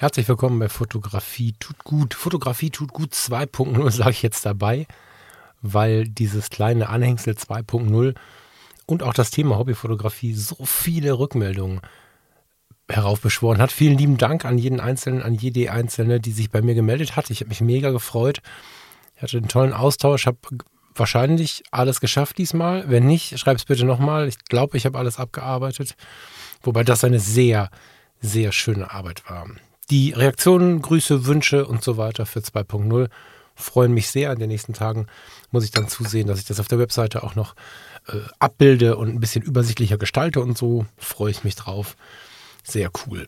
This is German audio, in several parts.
Herzlich willkommen bei Fotografie tut gut. Fotografie tut gut 2.0 sage ich jetzt dabei, weil dieses kleine Anhängsel 2.0 und auch das Thema Hobbyfotografie so viele Rückmeldungen heraufbeschworen hat. Vielen lieben Dank an jeden Einzelnen, an jede Einzelne, die sich bei mir gemeldet hat. Ich habe mich mega gefreut. Ich hatte einen tollen Austausch, habe wahrscheinlich alles geschafft diesmal. Wenn nicht, schreib es bitte nochmal. Ich glaube, ich habe alles abgearbeitet. Wobei das eine sehr, sehr schöne Arbeit war. Die Reaktionen, Grüße, Wünsche und so weiter für 2.0 freuen mich sehr. In den nächsten Tagen muss ich dann zusehen, dass ich das auf der Webseite auch noch äh, abbilde und ein bisschen übersichtlicher gestalte und so freue ich mich drauf. Sehr cool.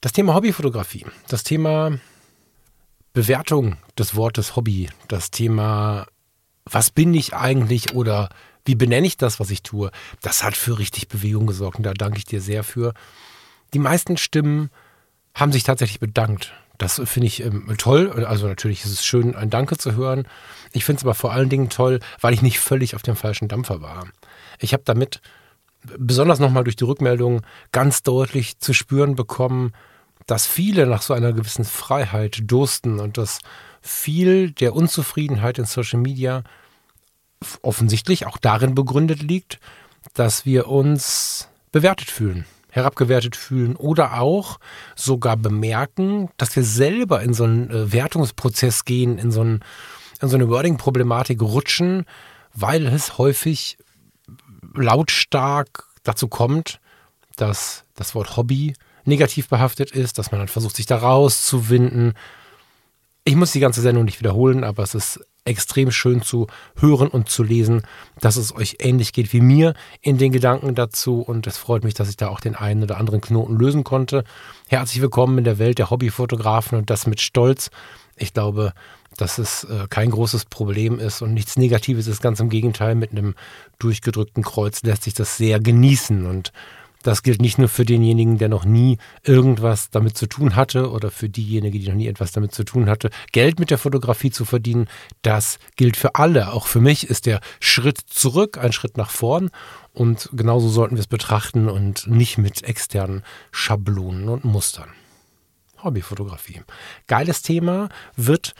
Das Thema Hobbyfotografie, das Thema Bewertung des Wortes Hobby, das Thema, was bin ich eigentlich oder wie benenne ich das, was ich tue, das hat für richtig Bewegung gesorgt und da danke ich dir sehr für. Die meisten Stimmen haben sich tatsächlich bedankt. Das finde ich ähm, toll. Also natürlich ist es schön, ein Danke zu hören. Ich finde es aber vor allen Dingen toll, weil ich nicht völlig auf dem falschen Dampfer war. Ich habe damit besonders nochmal durch die Rückmeldung ganz deutlich zu spüren bekommen, dass viele nach so einer gewissen Freiheit dursten und dass viel der Unzufriedenheit in Social Media offensichtlich auch darin begründet liegt, dass wir uns bewertet fühlen herabgewertet fühlen oder auch sogar bemerken, dass wir selber in so einen äh, Wertungsprozess gehen, in so, einen, in so eine Wording-Problematik rutschen, weil es häufig lautstark dazu kommt, dass das Wort Hobby negativ behaftet ist, dass man dann versucht, sich da rauszuwinden. Ich muss die ganze Sendung nicht wiederholen, aber es ist extrem schön zu hören und zu lesen, dass es euch ähnlich geht wie mir in den Gedanken dazu. Und es freut mich, dass ich da auch den einen oder anderen Knoten lösen konnte. Herzlich willkommen in der Welt der Hobbyfotografen und das mit Stolz. Ich glaube, dass es äh, kein großes Problem ist und nichts Negatives ist. Ganz im Gegenteil, mit einem durchgedrückten Kreuz lässt sich das sehr genießen und das gilt nicht nur für denjenigen, der noch nie irgendwas damit zu tun hatte oder für diejenige, die noch nie etwas damit zu tun hatte, Geld mit der Fotografie zu verdienen. Das gilt für alle. Auch für mich ist der Schritt zurück ein Schritt nach vorn. Und genauso sollten wir es betrachten und nicht mit externen Schablonen und Mustern. Hobbyfotografie. Geiles Thema wird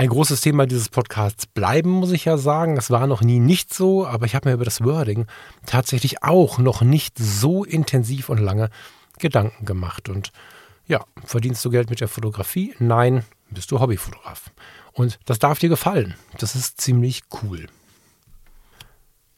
ein großes Thema dieses Podcasts bleiben, muss ich ja sagen. Es war noch nie nicht so, aber ich habe mir über das Wording tatsächlich auch noch nicht so intensiv und lange Gedanken gemacht. Und ja, verdienst du Geld mit der Fotografie? Nein, bist du Hobbyfotograf. Und das darf dir gefallen. Das ist ziemlich cool.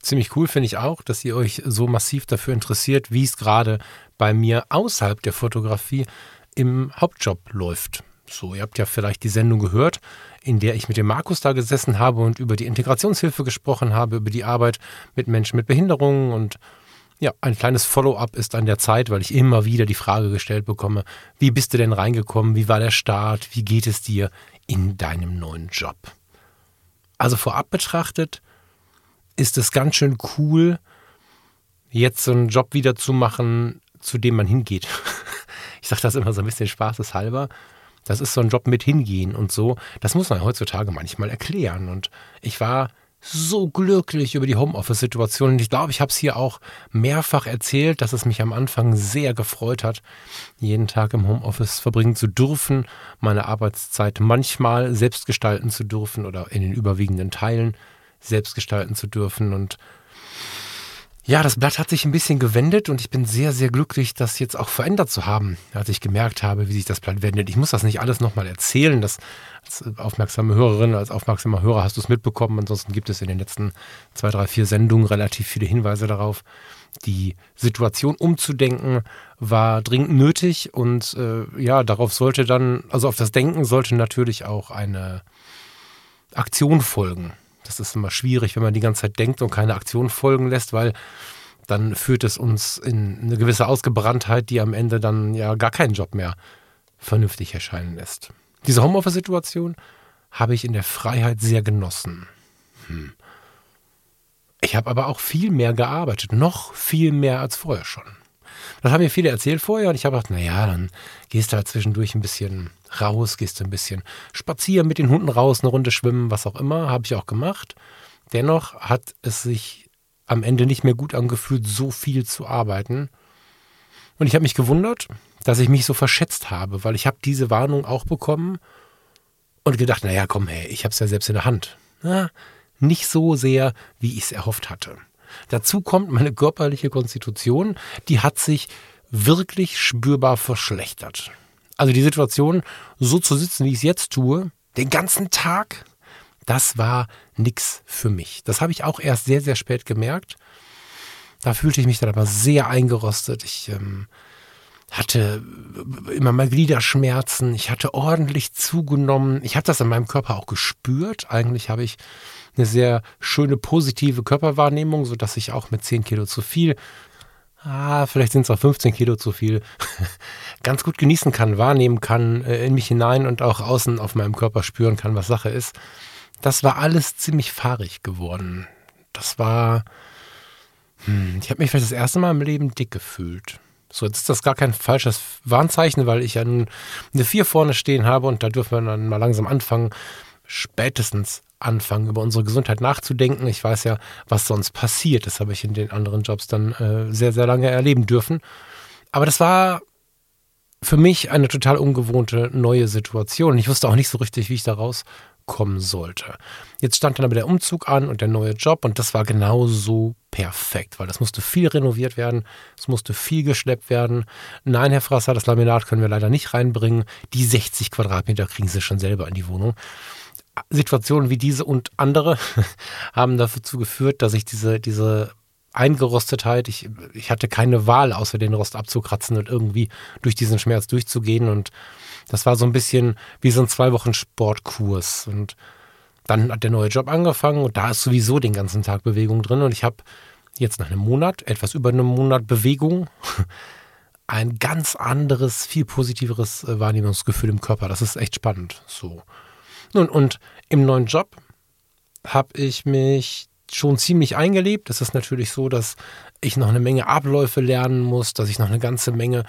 Ziemlich cool finde ich auch, dass ihr euch so massiv dafür interessiert, wie es gerade bei mir außerhalb der Fotografie im Hauptjob läuft. So, ihr habt ja vielleicht die Sendung gehört, in der ich mit dem Markus da gesessen habe und über die Integrationshilfe gesprochen habe, über die Arbeit mit Menschen mit Behinderungen und ja, ein kleines Follow-up ist an der Zeit, weil ich immer wieder die Frage gestellt bekomme, wie bist du denn reingekommen, wie war der Start, wie geht es dir in deinem neuen Job? Also vorab betrachtet ist es ganz schön cool, jetzt so einen Job wieder zu machen, zu dem man hingeht. Ich sage das immer so ein bisschen spaßeshalber. Das ist so ein Job mit hingehen und so. Das muss man heutzutage manchmal erklären. Und ich war so glücklich über die Homeoffice-Situation. Und ich glaube, ich habe es hier auch mehrfach erzählt, dass es mich am Anfang sehr gefreut hat, jeden Tag im Homeoffice verbringen zu dürfen, meine Arbeitszeit manchmal selbst gestalten zu dürfen oder in den überwiegenden Teilen selbst gestalten zu dürfen. Und ja, das Blatt hat sich ein bisschen gewendet und ich bin sehr, sehr glücklich, das jetzt auch verändert zu haben, als ich gemerkt habe, wie sich das Blatt wendet. Ich muss das nicht alles nochmal erzählen. Das, als aufmerksame Hörerin, als aufmerksamer Hörer hast du es mitbekommen. Ansonsten gibt es in den letzten zwei, drei, vier Sendungen relativ viele Hinweise darauf. Die Situation umzudenken war dringend nötig und äh, ja, darauf sollte dann, also auf das Denken sollte natürlich auch eine Aktion folgen. Das ist immer schwierig, wenn man die ganze Zeit denkt und keine Aktion folgen lässt, weil dann führt es uns in eine gewisse Ausgebranntheit, die am Ende dann ja gar keinen Job mehr vernünftig erscheinen lässt. Diese Homeoffice-Situation habe ich in der Freiheit sehr genossen. Hm. Ich habe aber auch viel mehr gearbeitet, noch viel mehr als vorher schon. Das haben mir viele erzählt vorher und ich habe gedacht, naja, dann gehst du halt zwischendurch ein bisschen raus, gehst du ein bisschen spazieren mit den Hunden raus, eine Runde schwimmen, was auch immer, habe ich auch gemacht. Dennoch hat es sich am Ende nicht mehr gut angefühlt, so viel zu arbeiten. Und ich habe mich gewundert, dass ich mich so verschätzt habe, weil ich habe diese Warnung auch bekommen und gedacht, naja, komm, hey, ich habe es ja selbst in der Hand. Ja, nicht so sehr, wie ich es erhofft hatte. Dazu kommt meine körperliche Konstitution, die hat sich wirklich spürbar verschlechtert. Also die Situation, so zu sitzen, wie ich es jetzt tue, den ganzen Tag, das war nix für mich. Das habe ich auch erst sehr, sehr spät gemerkt. Da fühlte ich mich dann aber sehr eingerostet. Ich ähm, hatte immer mal Gliederschmerzen. Ich hatte ordentlich zugenommen. Ich habe das in meinem Körper auch gespürt. Eigentlich habe ich eine sehr schöne positive Körperwahrnehmung, sodass ich auch mit 10 Kilo zu viel, ah, vielleicht sind es auch 15 Kilo zu viel, ganz gut genießen kann, wahrnehmen kann, äh, in mich hinein und auch außen auf meinem Körper spüren kann, was Sache ist. Das war alles ziemlich fahrig geworden. Das war, hm, ich habe mich vielleicht das erste Mal im Leben dick gefühlt. So, jetzt ist das gar kein falsches Warnzeichen, weil ich ja nun eine 4 vorne stehen habe und da dürfen wir dann mal langsam anfangen, spätestens anfangen, über unsere Gesundheit nachzudenken. Ich weiß ja, was sonst passiert. Das habe ich in den anderen Jobs dann äh, sehr, sehr lange erleben dürfen. Aber das war für mich eine total ungewohnte neue Situation. Ich wusste auch nicht so richtig, wie ich da rauskommen sollte. Jetzt stand dann aber der Umzug an und der neue Job und das war genauso perfekt, weil das musste viel renoviert werden, es musste viel geschleppt werden. Nein, Herr Frasser, das Laminat können wir leider nicht reinbringen. Die 60 Quadratmeter kriegen Sie schon selber in die Wohnung. Situationen wie diese und andere haben dazu geführt, dass ich diese, diese Eingerostetheit, ich, ich hatte keine Wahl, außer den Rost abzukratzen und irgendwie durch diesen Schmerz durchzugehen. Und das war so ein bisschen wie so ein zwei Wochen Sportkurs. Und dann hat der neue Job angefangen und da ist sowieso den ganzen Tag Bewegung drin. Und ich habe jetzt nach einem Monat, etwas über einem Monat Bewegung, ein ganz anderes, viel positiveres äh, Wahrnehmungsgefühl im Körper. Das ist echt spannend. So. Nun, und im neuen Job habe ich mich schon ziemlich eingelebt. Es ist natürlich so, dass ich noch eine Menge Abläufe lernen muss, dass ich noch eine ganze Menge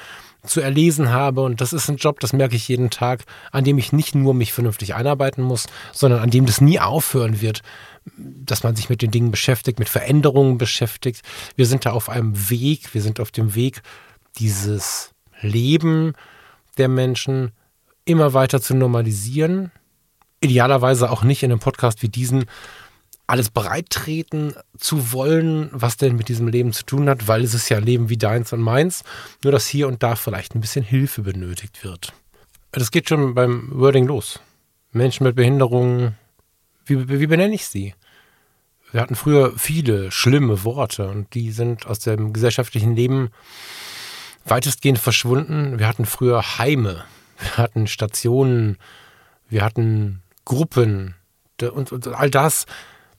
zu erlesen habe. Und das ist ein Job, das merke ich jeden Tag, an dem ich nicht nur mich vernünftig einarbeiten muss, sondern an dem das nie aufhören wird, dass man sich mit den Dingen beschäftigt, mit Veränderungen beschäftigt. Wir sind da auf einem Weg, wir sind auf dem Weg, dieses Leben der Menschen immer weiter zu normalisieren, idealerweise auch nicht in einem Podcast wie diesen alles bereittreten zu wollen, was denn mit diesem Leben zu tun hat, weil es ist ja ein Leben wie deins und meins, nur dass hier und da vielleicht ein bisschen Hilfe benötigt wird. Das geht schon beim Wording los. Menschen mit Behinderungen, wie, wie benenne ich sie? Wir hatten früher viele schlimme Worte und die sind aus dem gesellschaftlichen Leben weitestgehend verschwunden. Wir hatten früher Heime, wir hatten Stationen, wir hatten Gruppen und, und all das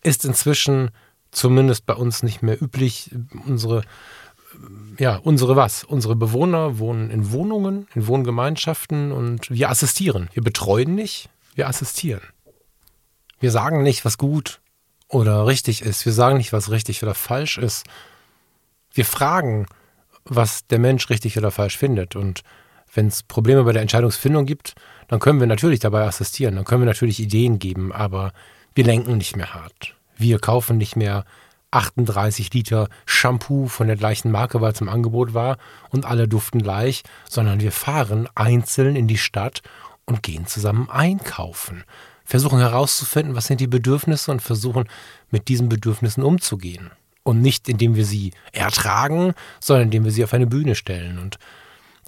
ist inzwischen zumindest bei uns nicht mehr üblich. Unsere, ja, unsere was? Unsere Bewohner wohnen in Wohnungen, in Wohngemeinschaften und wir assistieren. Wir betreuen nicht, wir assistieren. Wir sagen nicht, was gut oder richtig ist. Wir sagen nicht, was richtig oder falsch ist. Wir fragen, was der Mensch richtig oder falsch findet. Und wenn es Probleme bei der Entscheidungsfindung gibt, dann können wir natürlich dabei assistieren, dann können wir natürlich Ideen geben, aber wir lenken nicht mehr hart. Wir kaufen nicht mehr 38 Liter Shampoo von der gleichen Marke, weil es im Angebot war und alle duften gleich, sondern wir fahren einzeln in die Stadt und gehen zusammen einkaufen. Versuchen herauszufinden, was sind die Bedürfnisse und versuchen mit diesen Bedürfnissen umzugehen. Und nicht indem wir sie ertragen, sondern indem wir sie auf eine Bühne stellen. Und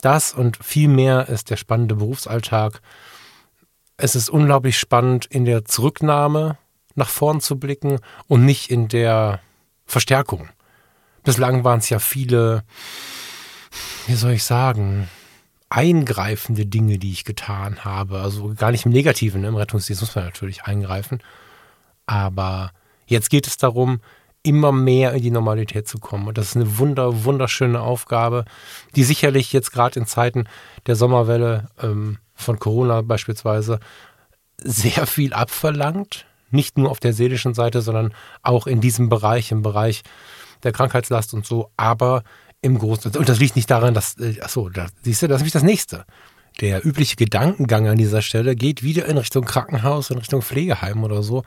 das und viel mehr ist der spannende Berufsalltag. Es ist unglaublich spannend, in der Zurücknahme nach vorn zu blicken und nicht in der Verstärkung. Bislang waren es ja viele, wie soll ich sagen, eingreifende Dinge, die ich getan habe. Also gar nicht im Negativen, ne? im Rettungsdienst muss man natürlich eingreifen. Aber jetzt geht es darum, immer mehr in die Normalität zu kommen. Und das ist eine wunder, wunderschöne Aufgabe, die sicherlich jetzt gerade in Zeiten der Sommerwelle ähm, von Corona beispielsweise sehr viel abverlangt. Nicht nur auf der seelischen Seite, sondern auch in diesem Bereich, im Bereich der Krankheitslast und so. Aber im Großen, und das liegt nicht daran, dass, äh, achso, da, siehst du, das ist nämlich das nächste. Der übliche Gedankengang an dieser Stelle geht wieder in Richtung Krankenhaus, in Richtung Pflegeheim oder so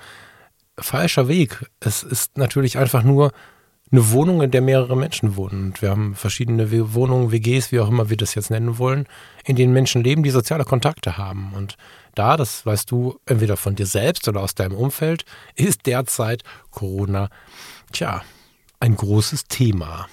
falscher Weg. Es ist natürlich einfach nur eine Wohnung, in der mehrere Menschen wohnen. Und wir haben verschiedene Wohnungen, WGs, wie auch immer wir das jetzt nennen wollen, in denen Menschen leben, die soziale Kontakte haben. Und da, das weißt du entweder von dir selbst oder aus deinem Umfeld, ist derzeit Corona, tja, ein großes Thema.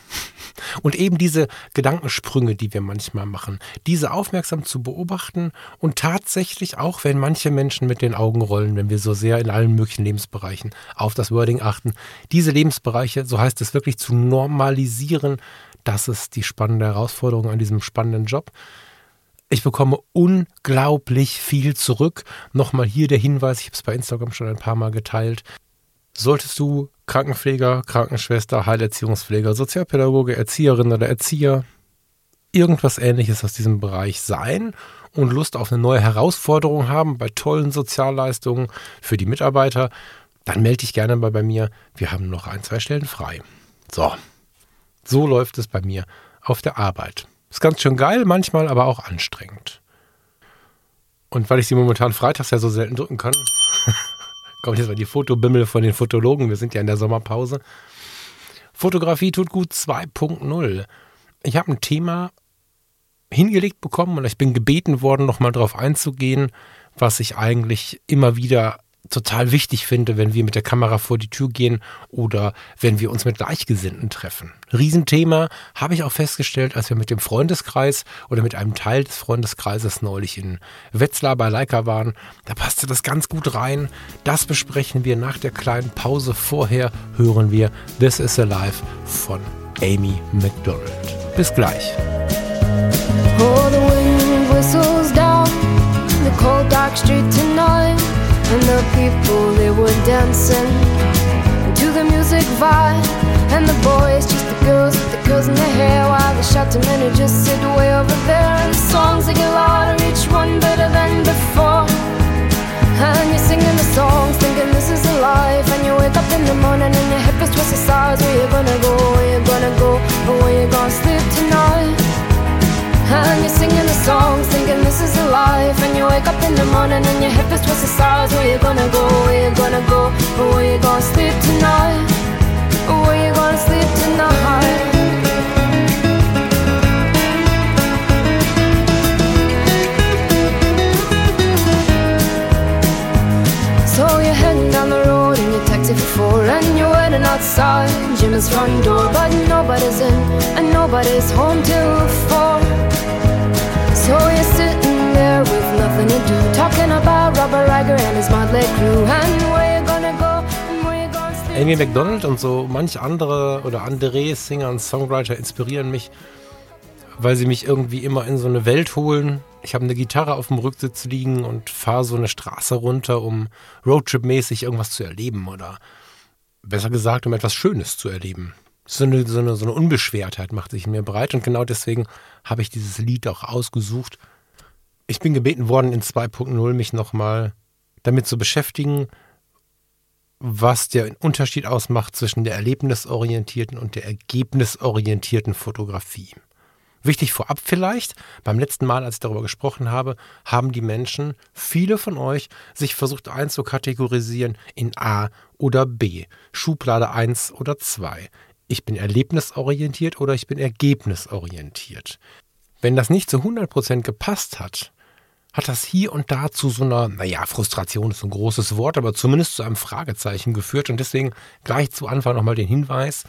Und eben diese Gedankensprünge, die wir manchmal machen, diese aufmerksam zu beobachten und tatsächlich auch, wenn manche Menschen mit den Augen rollen, wenn wir so sehr in allen möglichen Lebensbereichen auf das Wording achten, diese Lebensbereiche, so heißt es wirklich, zu normalisieren, das ist die spannende Herausforderung an diesem spannenden Job. Ich bekomme unglaublich viel zurück. Nochmal hier der Hinweis, ich habe es bei Instagram schon ein paar Mal geteilt. Solltest du Krankenpfleger, Krankenschwester, Heilerziehungspfleger, Sozialpädagoge, Erzieherin oder Erzieher, irgendwas ähnliches aus diesem Bereich sein und Lust auf eine neue Herausforderung haben bei tollen Sozialleistungen für die Mitarbeiter, dann melde dich gerne mal bei mir. Wir haben noch ein, zwei Stellen frei. So, so läuft es bei mir auf der Arbeit. Ist ganz schön geil, manchmal aber auch anstrengend. Und weil ich sie momentan freitags ja so selten drücken kann, kommt jetzt mal die Fotobimmel von den Fotologen. Wir sind ja in der Sommerpause. Fotografie tut gut 2.0. Ich habe ein Thema hingelegt bekommen und ich bin gebeten worden, nochmal darauf einzugehen, was ich eigentlich immer wieder total wichtig finde, wenn wir mit der Kamera vor die Tür gehen oder wenn wir uns mit Gleichgesinnten treffen. Riesenthema habe ich auch festgestellt, als wir mit dem Freundeskreis oder mit einem Teil des Freundeskreises neulich in Wetzlar bei Leica waren. Da passte das ganz gut rein. Das besprechen wir nach der kleinen Pause. Vorher hören wir This is Alive von Amy McDonald. Bis gleich. Oh, the wind whistles down the cold dark street tonight. And the people, they were dancing to the music vibe. And the boys, just the girls with the girls in their hair. While the shouting men who just sit way over there. And the songs, they get louder, each one better than before. And you're singing the songs, thinking this is a life. And you wake up in the morning and your hip is twisted sides. Where you gonna go, where you gonna go, or where you gonna sleep tonight? And you're singing the songs, thinking this is a life. And you wake up in the morning and your hip is twisted sides. Where you gonna go? Where you gonna go? Or where you gonna sleep tonight? Where you gonna sleep tonight? So you're heading down the road for four And you're waiting outside. Jim's front door But nobody's in and nobody's home till four. So you're sitting there with nothing to do, talking about Robert Riger and his Motley Crew. And where you gonna go. Amy McDonald und so manch andere oder andere Singer und Songwriter inspirieren mich, weil sie mich irgendwie immer in so eine Welt holen. Ich habe eine Gitarre auf dem Rücksitz liegen und fahre so eine Straße runter, um Roadtrip-mäßig irgendwas zu erleben oder besser gesagt, um etwas Schönes zu erleben so eine, so, eine, so eine Unbeschwertheit macht sich in mir breit und genau deswegen habe ich dieses Lied auch ausgesucht. Ich bin gebeten worden, in 2.0 mich nochmal damit zu beschäftigen, was der Unterschied ausmacht zwischen der erlebnisorientierten und der ergebnisorientierten Fotografie. Wichtig vorab vielleicht, beim letzten Mal, als ich darüber gesprochen habe, haben die Menschen, viele von euch, sich versucht einzukategorisieren in A oder B, Schublade 1 oder 2 ich bin erlebnisorientiert oder ich bin ergebnisorientiert. Wenn das nicht zu 100% gepasst hat, hat das hier und da zu so einer, naja, Frustration ist ein großes Wort, aber zumindest zu einem Fragezeichen geführt. Und deswegen gleich zu Anfang nochmal den Hinweis,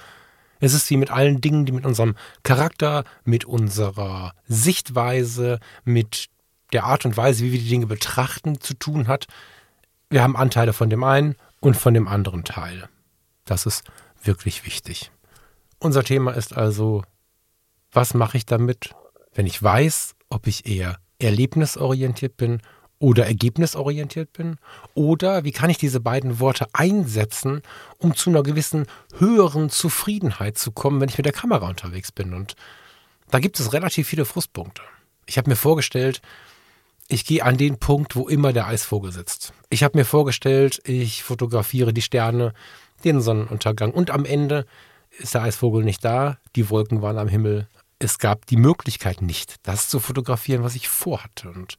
es ist wie mit allen Dingen, die mit unserem Charakter, mit unserer Sichtweise, mit der Art und Weise, wie wir die Dinge betrachten, zu tun hat. Wir haben Anteile von dem einen und von dem anderen Teil. Das ist wirklich wichtig. Unser Thema ist also, was mache ich damit, wenn ich weiß, ob ich eher erlebnisorientiert bin oder ergebnisorientiert bin? Oder wie kann ich diese beiden Worte einsetzen, um zu einer gewissen höheren Zufriedenheit zu kommen, wenn ich mit der Kamera unterwegs bin? Und da gibt es relativ viele Frustpunkte. Ich habe mir vorgestellt, ich gehe an den Punkt, wo immer der Eisvogel sitzt. Ich habe mir vorgestellt, ich fotografiere die Sterne, den Sonnenuntergang und am Ende ist der Eisvogel nicht da, die Wolken waren am Himmel. Es gab die Möglichkeit nicht, das zu fotografieren, was ich vorhatte. Und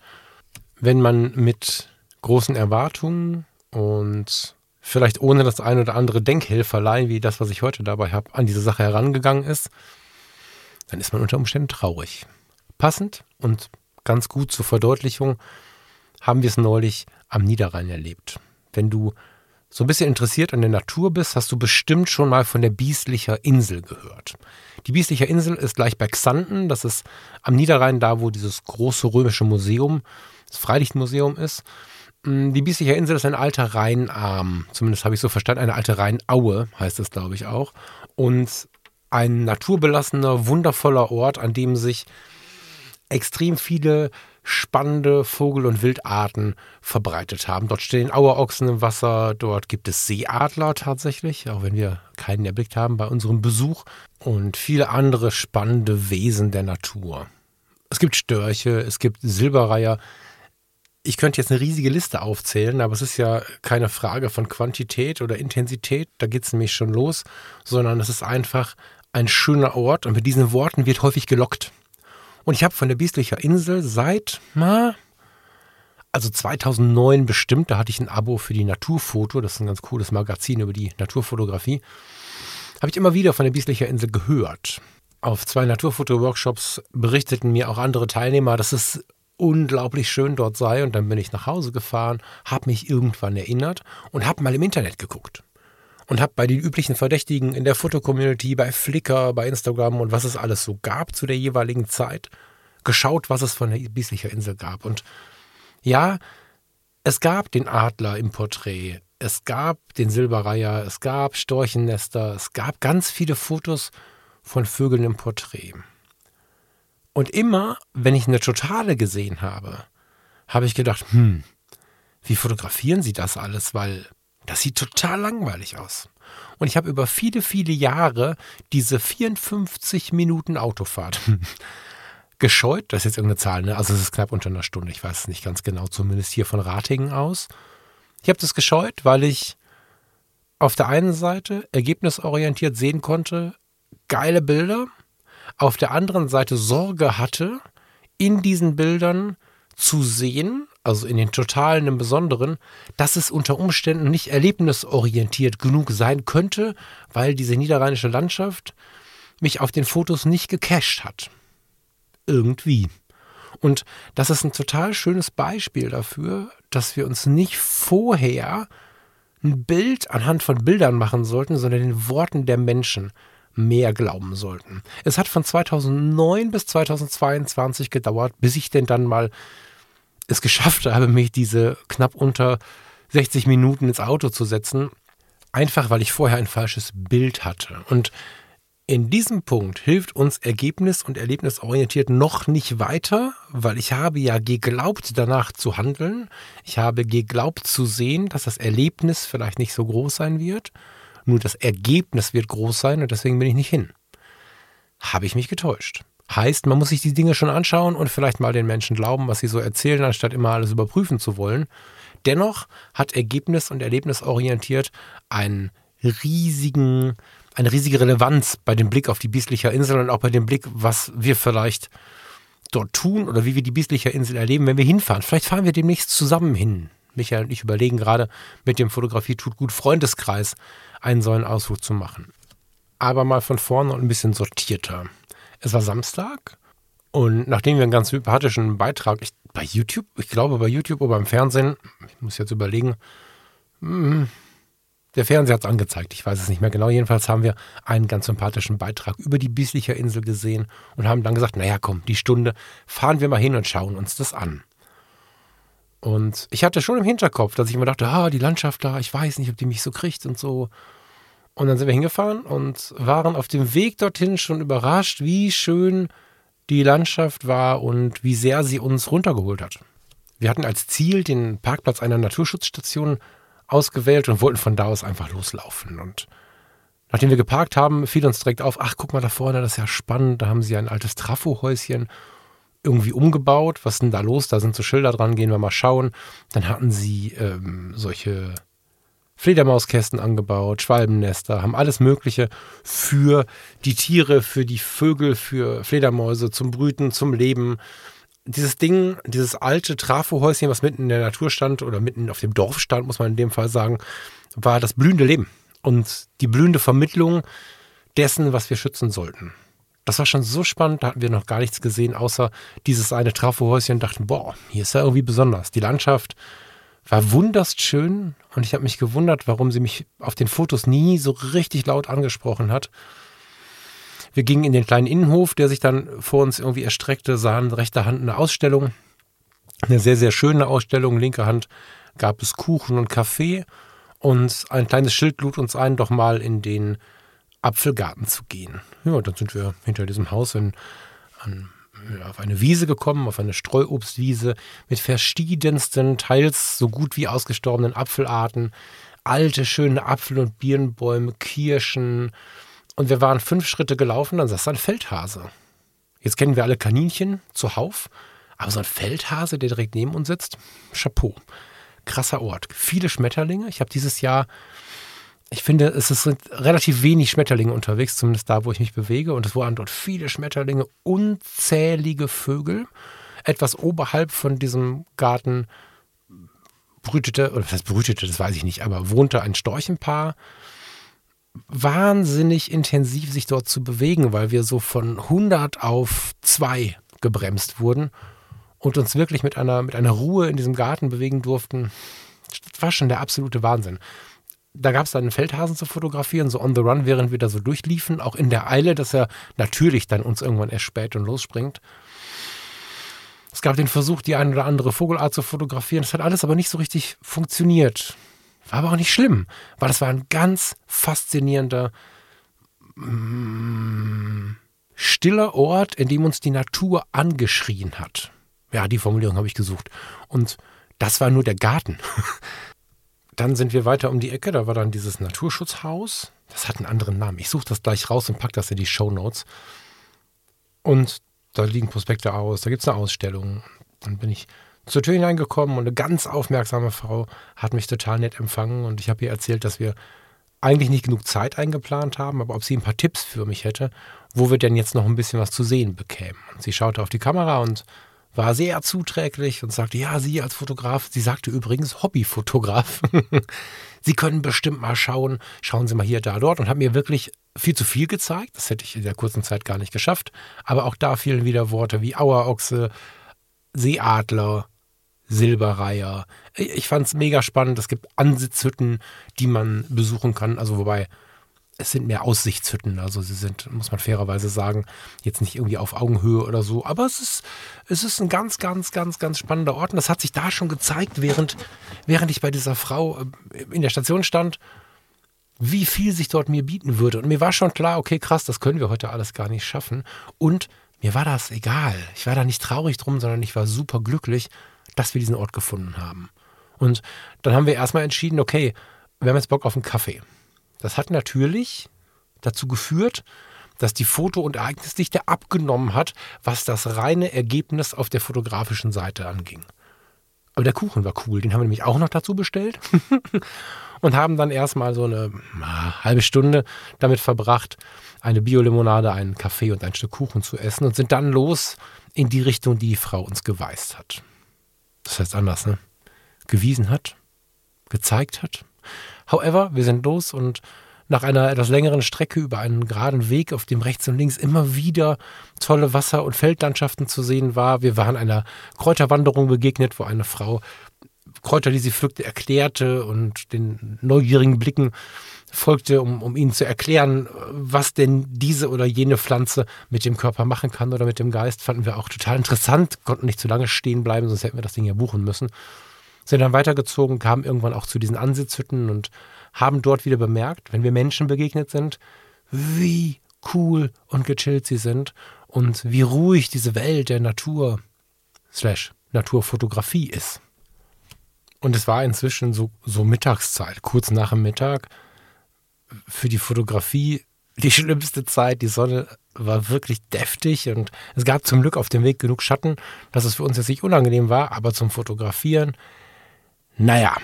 wenn man mit großen Erwartungen und vielleicht ohne das ein oder andere Denkhelferlein, wie das, was ich heute dabei habe, an diese Sache herangegangen ist, dann ist man unter Umständen traurig. Passend und ganz gut zur Verdeutlichung haben wir es neulich am Niederrhein erlebt. Wenn du so ein bisschen interessiert an der Natur bist, hast du bestimmt schon mal von der Bieslicher Insel gehört. Die Bieslicher Insel ist gleich bei Xanten, das ist am Niederrhein da, wo dieses große römische Museum, das Freilichtmuseum ist. Mm, die Bieslicher Insel ist ein alter Rheinarm, zumindest habe ich so verstanden, eine alte Rheinaue heißt es, glaube ich, auch. Und ein naturbelassener, wundervoller Ort, an dem sich extrem viele spannende Vogel- und Wildarten verbreitet haben. Dort stehen Auerochsen im Wasser, dort gibt es Seeadler tatsächlich, auch wenn wir keinen erblickt haben bei unserem Besuch und viele andere spannende Wesen der Natur. Es gibt Störche, es gibt Silberreiher. Ich könnte jetzt eine riesige Liste aufzählen, aber es ist ja keine Frage von Quantität oder Intensität, da geht es nämlich schon los, sondern es ist einfach ein schöner Ort und mit diesen Worten wird häufig gelockt. Und ich habe von der Bieslicher Insel seit, na, also 2009 bestimmt, da hatte ich ein Abo für die Naturfoto, das ist ein ganz cooles Magazin über die Naturfotografie, habe ich immer wieder von der Bieslicher Insel gehört. Auf zwei Naturfoto-Workshops berichteten mir auch andere Teilnehmer, dass es unglaublich schön dort sei. Und dann bin ich nach Hause gefahren, habe mich irgendwann erinnert und habe mal im Internet geguckt und habe bei den üblichen Verdächtigen in der Fotocommunity, bei Flickr, bei Instagram und was es alles so gab zu der jeweiligen Zeit, geschaut, was es von der Bieslicher Insel gab. Und ja, es gab den Adler im Porträt, es gab den Silberreiher, es gab Storchennester, es gab ganz viele Fotos von Vögeln im Porträt. Und immer, wenn ich eine Totale gesehen habe, habe ich gedacht, hm, wie fotografieren Sie das alles? Weil das sieht total langweilig aus. Und ich habe über viele, viele Jahre diese 54 Minuten Autofahrt gescheut. Das ist jetzt irgendeine Zahl, ne? Also es ist knapp unter einer Stunde. Ich weiß es nicht ganz genau, zumindest hier von Ratingen aus. Ich habe das gescheut, weil ich auf der einen Seite ergebnisorientiert sehen konnte, geile Bilder, auf der anderen Seite Sorge hatte, in diesen Bildern zu sehen, also in den Totalen im Besonderen, dass es unter Umständen nicht erlebnisorientiert genug sein könnte, weil diese niederrheinische Landschaft mich auf den Fotos nicht gecached hat. Irgendwie. Und das ist ein total schönes Beispiel dafür, dass wir uns nicht vorher ein Bild anhand von Bildern machen sollten, sondern den Worten der Menschen mehr glauben sollten. Es hat von 2009 bis 2022 gedauert, bis ich denn dann mal es geschafft habe, mich diese knapp unter 60 Minuten ins Auto zu setzen, einfach weil ich vorher ein falsches Bild hatte. Und in diesem Punkt hilft uns ergebnis- und erlebnisorientiert noch nicht weiter, weil ich habe ja geglaubt, danach zu handeln. Ich habe geglaubt zu sehen, dass das Erlebnis vielleicht nicht so groß sein wird. Nur das Ergebnis wird groß sein und deswegen bin ich nicht hin. Habe ich mich getäuscht. Heißt, man muss sich die Dinge schon anschauen und vielleicht mal den Menschen glauben, was sie so erzählen, anstatt immer alles überprüfen zu wollen. Dennoch hat Ergebnis- und Erlebnisorientiert einen riesigen, eine riesige Relevanz bei dem Blick auf die Bieslicher Insel und auch bei dem Blick, was wir vielleicht dort tun oder wie wir die Bieslicher Insel erleben, wenn wir hinfahren. Vielleicht fahren wir demnächst zusammen hin. Michael und ich überlegen gerade mit dem Fotografie tut gut Freundeskreis einen solchen Ausflug zu machen. Aber mal von vorne und ein bisschen sortierter. Es war Samstag und nachdem wir einen ganz sympathischen Beitrag ich, bei YouTube, ich glaube bei YouTube oder beim Fernsehen, ich muss jetzt überlegen, hm, der Fernseher hat es angezeigt, ich weiß es nicht mehr genau. Jedenfalls haben wir einen ganz sympathischen Beitrag über die Bieslicher Insel gesehen und haben dann gesagt, naja komm, die Stunde fahren wir mal hin und schauen uns das an. Und ich hatte schon im Hinterkopf, dass ich immer dachte, ah, die Landschaft da, ich weiß nicht, ob die mich so kriegt und so. Und dann sind wir hingefahren und waren auf dem Weg dorthin schon überrascht, wie schön die Landschaft war und wie sehr sie uns runtergeholt hat. Wir hatten als Ziel den Parkplatz einer Naturschutzstation ausgewählt und wollten von da aus einfach loslaufen. Und nachdem wir geparkt haben, fiel uns direkt auf, ach, guck mal da vorne, das ist ja spannend, da haben sie ein altes Trafohäuschen irgendwie umgebaut. Was ist denn da los? Da sind so Schilder dran, gehen wir mal schauen. Dann hatten sie ähm, solche Fledermauskästen angebaut, Schwalbennester, haben alles Mögliche für die Tiere, für die Vögel, für Fledermäuse, zum Brüten, zum Leben. Dieses Ding, dieses alte Trafohäuschen, was mitten in der Natur stand oder mitten auf dem Dorf stand, muss man in dem Fall sagen, war das blühende Leben und die blühende Vermittlung dessen, was wir schützen sollten. Das war schon so spannend, da hatten wir noch gar nichts gesehen, außer dieses eine Trafohäuschen und dachten, boah, hier ist ja irgendwie besonders. Die Landschaft war wunderst schön und ich habe mich gewundert, warum sie mich auf den Fotos nie so richtig laut angesprochen hat. Wir gingen in den kleinen Innenhof, der sich dann vor uns irgendwie erstreckte, sahen rechter Hand eine Ausstellung. Eine sehr, sehr schöne Ausstellung. Linke Hand gab es Kuchen und Kaffee. Und ein kleines Schild lud uns ein, doch mal in den Apfelgarten zu gehen. Ja, dann sind wir hinter diesem Haus in, an, auf eine Wiese gekommen, auf eine Streuobstwiese mit verschiedensten, teils so gut wie ausgestorbenen Apfelarten, alte, schöne Apfel- und Birnbäume, Kirschen. Und wir waren fünf Schritte gelaufen, dann saß da ein Feldhase. Jetzt kennen wir alle Kaninchen zuhauf, aber so ein Feldhase, der direkt neben uns sitzt, Chapeau. Krasser Ort. Viele Schmetterlinge. Ich habe dieses Jahr ich finde, es sind relativ wenig Schmetterlinge unterwegs, zumindest da, wo ich mich bewege. Und es waren dort viele Schmetterlinge, unzählige Vögel. Etwas oberhalb von diesem Garten brütete, oder was heißt brütete, das weiß ich nicht, aber wohnte ein Storchenpaar. Wahnsinnig intensiv sich dort zu bewegen, weil wir so von 100 auf 2 gebremst wurden und uns wirklich mit einer, mit einer Ruhe in diesem Garten bewegen durften. Das war schon der absolute Wahnsinn da gab es dann einen Feldhasen zu fotografieren, so on the run, während wir da so durchliefen, auch in der Eile, dass er natürlich dann uns irgendwann erst spät und losspringt. Es gab den Versuch, die eine oder andere Vogelart zu fotografieren. Das hat alles aber nicht so richtig funktioniert. War aber auch nicht schlimm, weil das war ein ganz faszinierender, mm, stiller Ort, in dem uns die Natur angeschrien hat. Ja, die Formulierung habe ich gesucht. Und das war nur der Garten. Dann sind wir weiter um die Ecke, da war dann dieses Naturschutzhaus. Das hat einen anderen Namen. Ich suche das gleich raus und packe das in die Show Notes. Und da liegen Prospekte aus, da gibt es eine Ausstellung. Dann bin ich zur Tür hineingekommen und eine ganz aufmerksame Frau hat mich total nett empfangen und ich habe ihr erzählt, dass wir eigentlich nicht genug Zeit eingeplant haben, aber ob sie ein paar Tipps für mich hätte, wo wir denn jetzt noch ein bisschen was zu sehen bekämen. Und sie schaute auf die Kamera und war sehr zuträglich und sagte, ja, Sie als Fotograf, sie sagte übrigens Hobbyfotograf. sie können bestimmt mal schauen, schauen Sie mal hier, da, dort und hat mir wirklich viel zu viel gezeigt. Das hätte ich in der kurzen Zeit gar nicht geschafft. Aber auch da fielen wieder Worte wie Auerochse, Seeadler, Silberreiher. Ich fand es mega spannend. Es gibt Ansitzhütten, die man besuchen kann. Also wobei es sind mehr Aussichtshütten. Also sie sind, muss man fairerweise sagen, jetzt nicht irgendwie auf Augenhöhe oder so. Aber es ist, es ist ein ganz, ganz, ganz, ganz spannender Ort. Und das hat sich da schon gezeigt, während, während ich bei dieser Frau äh, in der Station stand, wie viel sich dort mir bieten würde. Und mir war schon klar, okay, krass, das können wir heute alles gar nicht schaffen. Und mir war das egal. Ich war da nicht traurig drum, sondern ich war super glücklich, dass wir diesen Ort gefunden haben. Und dann haben wir erstmal entschieden, okay, wir haben jetzt Bock auf einen Kaffee. Das hat natürlich dazu geführt, dass die Foto- und Ereignisdichte abgenommen hat, was das reine Ergebnis auf der fotografischen Seite anging. Aber der Kuchen war cool, den haben wir nämlich auch noch dazu bestellt und haben dann erstmal so eine halbe Stunde damit verbracht, eine Biolimonade, einen Kaffee und ein Stück Kuchen zu essen und sind dann los in die Richtung, die die Frau uns geweist hat. Das heißt anders, ne? Gewiesen hat, gezeigt hat, However, wir sind los und nach einer etwas längeren Strecke über einen geraden Weg, auf dem rechts und links immer wieder tolle Wasser- und Feldlandschaften zu sehen war. Wir waren einer Kräuterwanderung begegnet, wo eine Frau Kräuter, die sie pflückte, erklärte und den neugierigen Blicken folgte, um, um ihnen zu erklären, was denn diese oder jene Pflanze mit dem Körper machen kann oder mit dem Geist. Fanden wir auch total interessant, konnten nicht zu lange stehen bleiben, sonst hätten wir das Ding ja buchen müssen sind dann weitergezogen, kamen irgendwann auch zu diesen Ansitzhütten und haben dort wieder bemerkt, wenn wir Menschen begegnet sind, wie cool und gechillt sie sind und wie ruhig diese Welt der Natur slash Naturfotografie ist. Und es war inzwischen so, so Mittagszeit, kurz nach dem Mittag. Für die Fotografie die schlimmste Zeit. Die Sonne war wirklich deftig und es gab zum Glück auf dem Weg genug Schatten, dass es für uns jetzt nicht unangenehm war, aber zum Fotografieren, naja.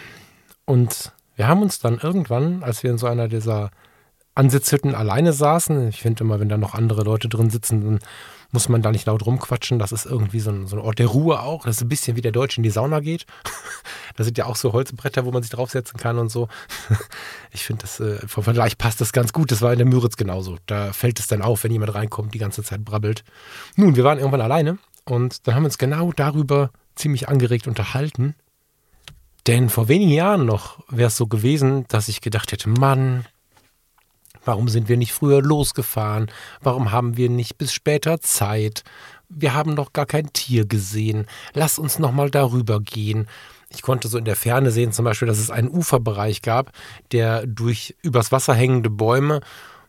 Und wir haben uns dann irgendwann, als wir in so einer dieser Ansitzhütten alleine saßen, ich finde immer, wenn da noch andere Leute drin sitzen, dann muss man da nicht laut rumquatschen. Das ist irgendwie so ein, so ein Ort der Ruhe auch. Das ist ein bisschen wie der Deutsche in die Sauna geht. da sind ja auch so Holzbretter, wo man sich draufsetzen kann und so. ich finde, das äh, vom Vergleich passt das ganz gut. Das war in der Müritz genauso. Da fällt es dann auf, wenn jemand reinkommt, die ganze Zeit brabbelt. Nun, wir waren irgendwann alleine und dann haben wir uns genau darüber ziemlich angeregt unterhalten. Denn vor wenigen Jahren noch wäre es so gewesen, dass ich gedacht hätte, Mann, Warum sind wir nicht früher losgefahren? Warum haben wir nicht bis später Zeit? Wir haben noch gar kein Tier gesehen. Lass uns noch mal darüber gehen. Ich konnte so in der Ferne sehen, zum Beispiel, dass es einen Uferbereich gab, der durch übers Wasser hängende Bäume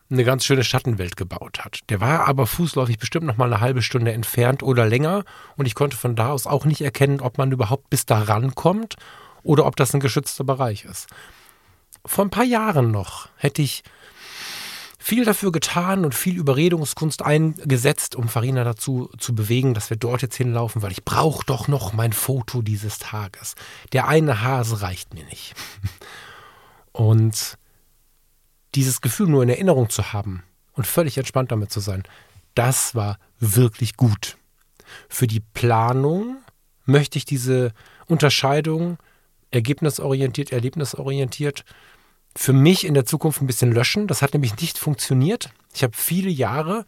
eine ganz schöne Schattenwelt gebaut hat. Der war aber fußläufig bestimmt noch mal eine halbe Stunde entfernt oder länger und ich konnte von da aus auch nicht erkennen, ob man überhaupt bis da rankommt oder ob das ein geschützter Bereich ist. Vor ein paar Jahren noch hätte ich viel dafür getan und viel Überredungskunst eingesetzt, um Farina dazu zu bewegen, dass wir dort jetzt hinlaufen, weil ich brauche doch noch mein Foto dieses Tages. Der eine Hase reicht mir nicht. Und dieses Gefühl nur in Erinnerung zu haben und völlig entspannt damit zu sein, das war wirklich gut. Für die Planung möchte ich diese Unterscheidung ergebnisorientiert, erlebnisorientiert für mich in der Zukunft ein bisschen löschen. Das hat nämlich nicht funktioniert. Ich habe viele Jahre,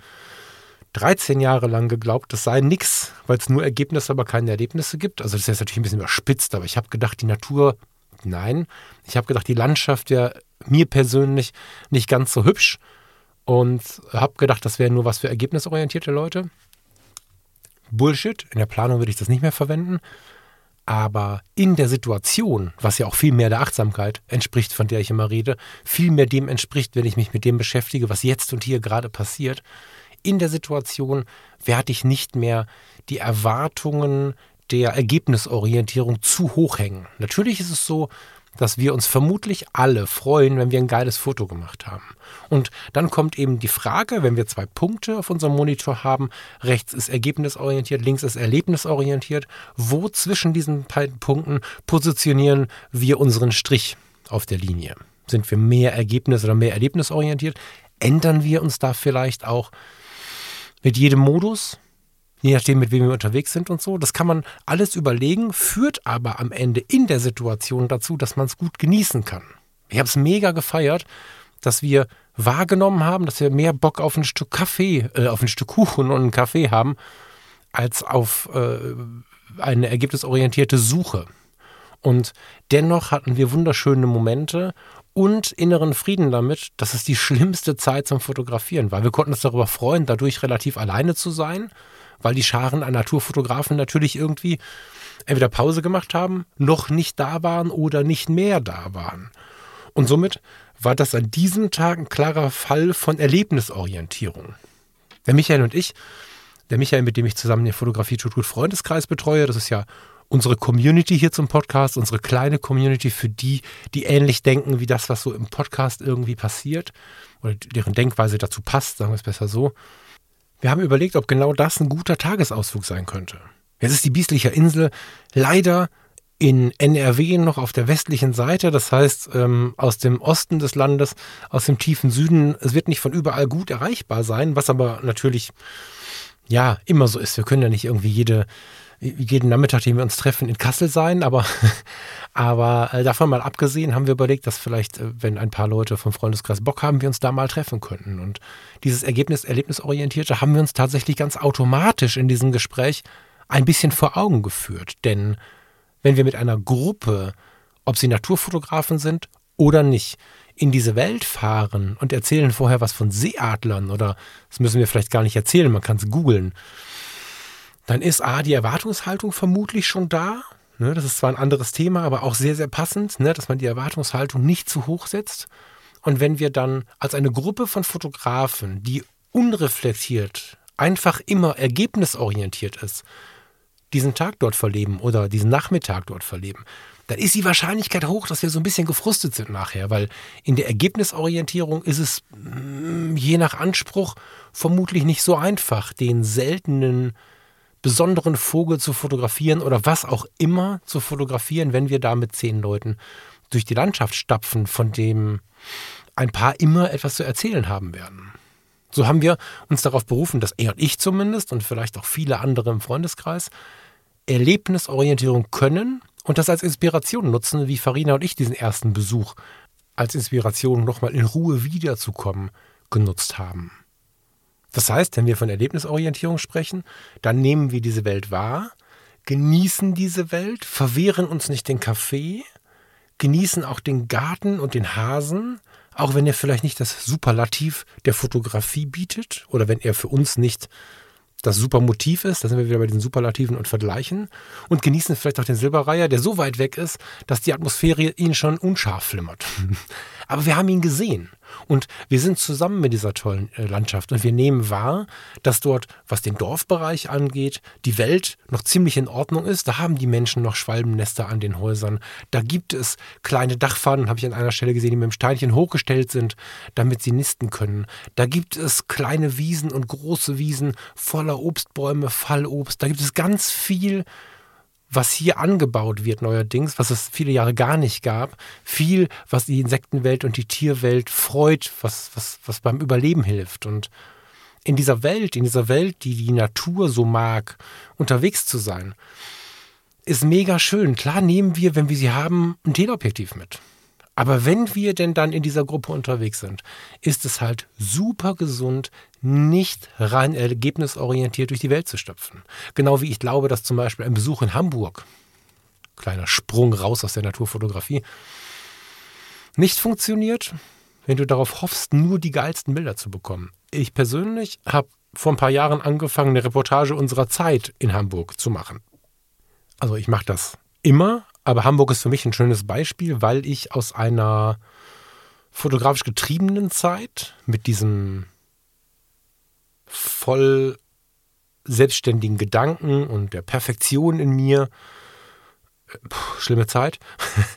13 Jahre lang geglaubt, das sei nichts, weil es nur Ergebnisse, aber keine Erlebnisse gibt. Also das ist jetzt natürlich ein bisschen überspitzt, aber ich habe gedacht, die Natur, nein. Ich habe gedacht, die Landschaft wäre mir persönlich nicht ganz so hübsch und habe gedacht, das wäre nur was für ergebnisorientierte Leute. Bullshit. In der Planung würde ich das nicht mehr verwenden aber in der Situation, was ja auch viel mehr der Achtsamkeit entspricht, von der ich immer rede, viel mehr dem entspricht, wenn ich mich mit dem beschäftige, was jetzt und hier gerade passiert, in der Situation werde ich nicht mehr die Erwartungen der Ergebnisorientierung zu hoch hängen. Natürlich ist es so, dass wir uns vermutlich alle freuen, wenn wir ein geiles Foto gemacht haben. Und dann kommt eben die Frage, wenn wir zwei Punkte auf unserem Monitor haben, rechts ist ergebnisorientiert, links ist erlebnisorientiert, wo zwischen diesen beiden Punkten positionieren wir unseren Strich auf der Linie? Sind wir mehr ergebnis- oder mehr erlebnisorientiert? Ändern wir uns da vielleicht auch mit jedem Modus? Je nachdem, mit wem wir unterwegs sind und so. Das kann man alles überlegen, führt aber am Ende in der Situation dazu, dass man es gut genießen kann. Ich habe es mega gefeiert, dass wir wahrgenommen haben, dass wir mehr Bock auf ein Stück Kaffee, äh, auf ein Stück Kuchen und einen Kaffee haben, als auf äh, eine ergebnisorientierte Suche. Und dennoch hatten wir wunderschöne Momente und inneren Frieden damit, dass es die schlimmste Zeit zum Fotografieren war. Wir konnten uns darüber freuen, dadurch relativ alleine zu sein weil die Scharen an Naturfotografen natürlich irgendwie entweder Pause gemacht haben, noch nicht da waren oder nicht mehr da waren. Und somit war das an diesem Tag ein klarer Fall von Erlebnisorientierung. Der Michael und ich, der Michael, mit dem ich zusammen den Fotografie tut gut Freundeskreis betreue, das ist ja unsere Community hier zum Podcast, unsere kleine Community für die, die ähnlich denken wie das, was so im Podcast irgendwie passiert oder deren Denkweise dazu passt, sagen wir es besser so. Wir haben überlegt, ob genau das ein guter Tagesausflug sein könnte. Jetzt ist die Bieslicher Insel leider in NRW noch auf der westlichen Seite, das heißt ähm, aus dem Osten des Landes, aus dem tiefen Süden. Es wird nicht von überall gut erreichbar sein, was aber natürlich ja immer so ist. Wir können ja nicht irgendwie jede jeden Nachmittag, den wir uns treffen, in Kassel sein, aber, aber äh, davon mal abgesehen haben wir überlegt, dass vielleicht, äh, wenn ein paar Leute vom Freundeskreis Bock haben, wir uns da mal treffen könnten. Und dieses Ergebnis, Erlebnisorientierte haben wir uns tatsächlich ganz automatisch in diesem Gespräch ein bisschen vor Augen geführt. Denn wenn wir mit einer Gruppe, ob sie Naturfotografen sind oder nicht, in diese Welt fahren und erzählen vorher was von Seeadlern oder das müssen wir vielleicht gar nicht erzählen, man kann es googeln dann ist A, die Erwartungshaltung vermutlich schon da. Ne, das ist zwar ein anderes Thema, aber auch sehr, sehr passend, ne, dass man die Erwartungshaltung nicht zu hoch setzt. Und wenn wir dann als eine Gruppe von Fotografen, die unreflektiert, einfach immer ergebnisorientiert ist, diesen Tag dort verleben oder diesen Nachmittag dort verleben, dann ist die Wahrscheinlichkeit hoch, dass wir so ein bisschen gefrustet sind nachher, weil in der Ergebnisorientierung ist es mm, je nach Anspruch vermutlich nicht so einfach, den seltenen, besonderen Vogel zu fotografieren oder was auch immer zu fotografieren, wenn wir da mit zehn Leuten durch die Landschaft stapfen, von dem ein paar immer etwas zu erzählen haben werden. So haben wir uns darauf berufen, dass er und ich zumindest und vielleicht auch viele andere im Freundeskreis Erlebnisorientierung können und das als Inspiration nutzen, wie Farina und ich diesen ersten Besuch als Inspiration nochmal in Ruhe wiederzukommen genutzt haben. Das heißt, wenn wir von Erlebnisorientierung sprechen, dann nehmen wir diese Welt wahr, genießen diese Welt, verwehren uns nicht den Kaffee, genießen auch den Garten und den Hasen, auch wenn er vielleicht nicht das Superlativ der Fotografie bietet oder wenn er für uns nicht das super Motiv ist, da sind wir wieder bei den Superlativen und Vergleichen und genießen vielleicht auch den Silberreiher, der so weit weg ist, dass die Atmosphäre ihn schon unscharf flimmert. Aber wir haben ihn gesehen und wir sind zusammen mit dieser tollen äh, Landschaft und wir nehmen wahr, dass dort, was den Dorfbereich angeht, die Welt noch ziemlich in Ordnung ist. Da haben die Menschen noch Schwalbennester an den Häusern. Da gibt es kleine Dachpfannen, habe ich an einer Stelle gesehen, die mit dem Steinchen hochgestellt sind, damit sie nisten können. Da gibt es kleine Wiesen und große Wiesen voller Obstbäume, Fallobst. Da gibt es ganz viel was hier angebaut wird neuerdings, was es viele Jahre gar nicht gab. Viel, was die Insektenwelt und die Tierwelt freut, was, was, was beim Überleben hilft. Und in dieser Welt, in dieser Welt, die die Natur so mag, unterwegs zu sein, ist mega schön. Klar nehmen wir, wenn wir sie haben, ein Teleobjektiv mit. Aber wenn wir denn dann in dieser Gruppe unterwegs sind, ist es halt super gesund, nicht rein ergebnisorientiert durch die Welt zu stopfen. Genau wie ich glaube, dass zum Beispiel ein Besuch in Hamburg, kleiner Sprung raus aus der Naturfotografie, nicht funktioniert, wenn du darauf hoffst, nur die geilsten Bilder zu bekommen. Ich persönlich habe vor ein paar Jahren angefangen, eine Reportage unserer Zeit in Hamburg zu machen. Also ich mache das immer, aber Hamburg ist für mich ein schönes Beispiel, weil ich aus einer fotografisch getriebenen Zeit mit diesem voll selbstständigen Gedanken und der Perfektion in mir, puh, schlimme Zeit,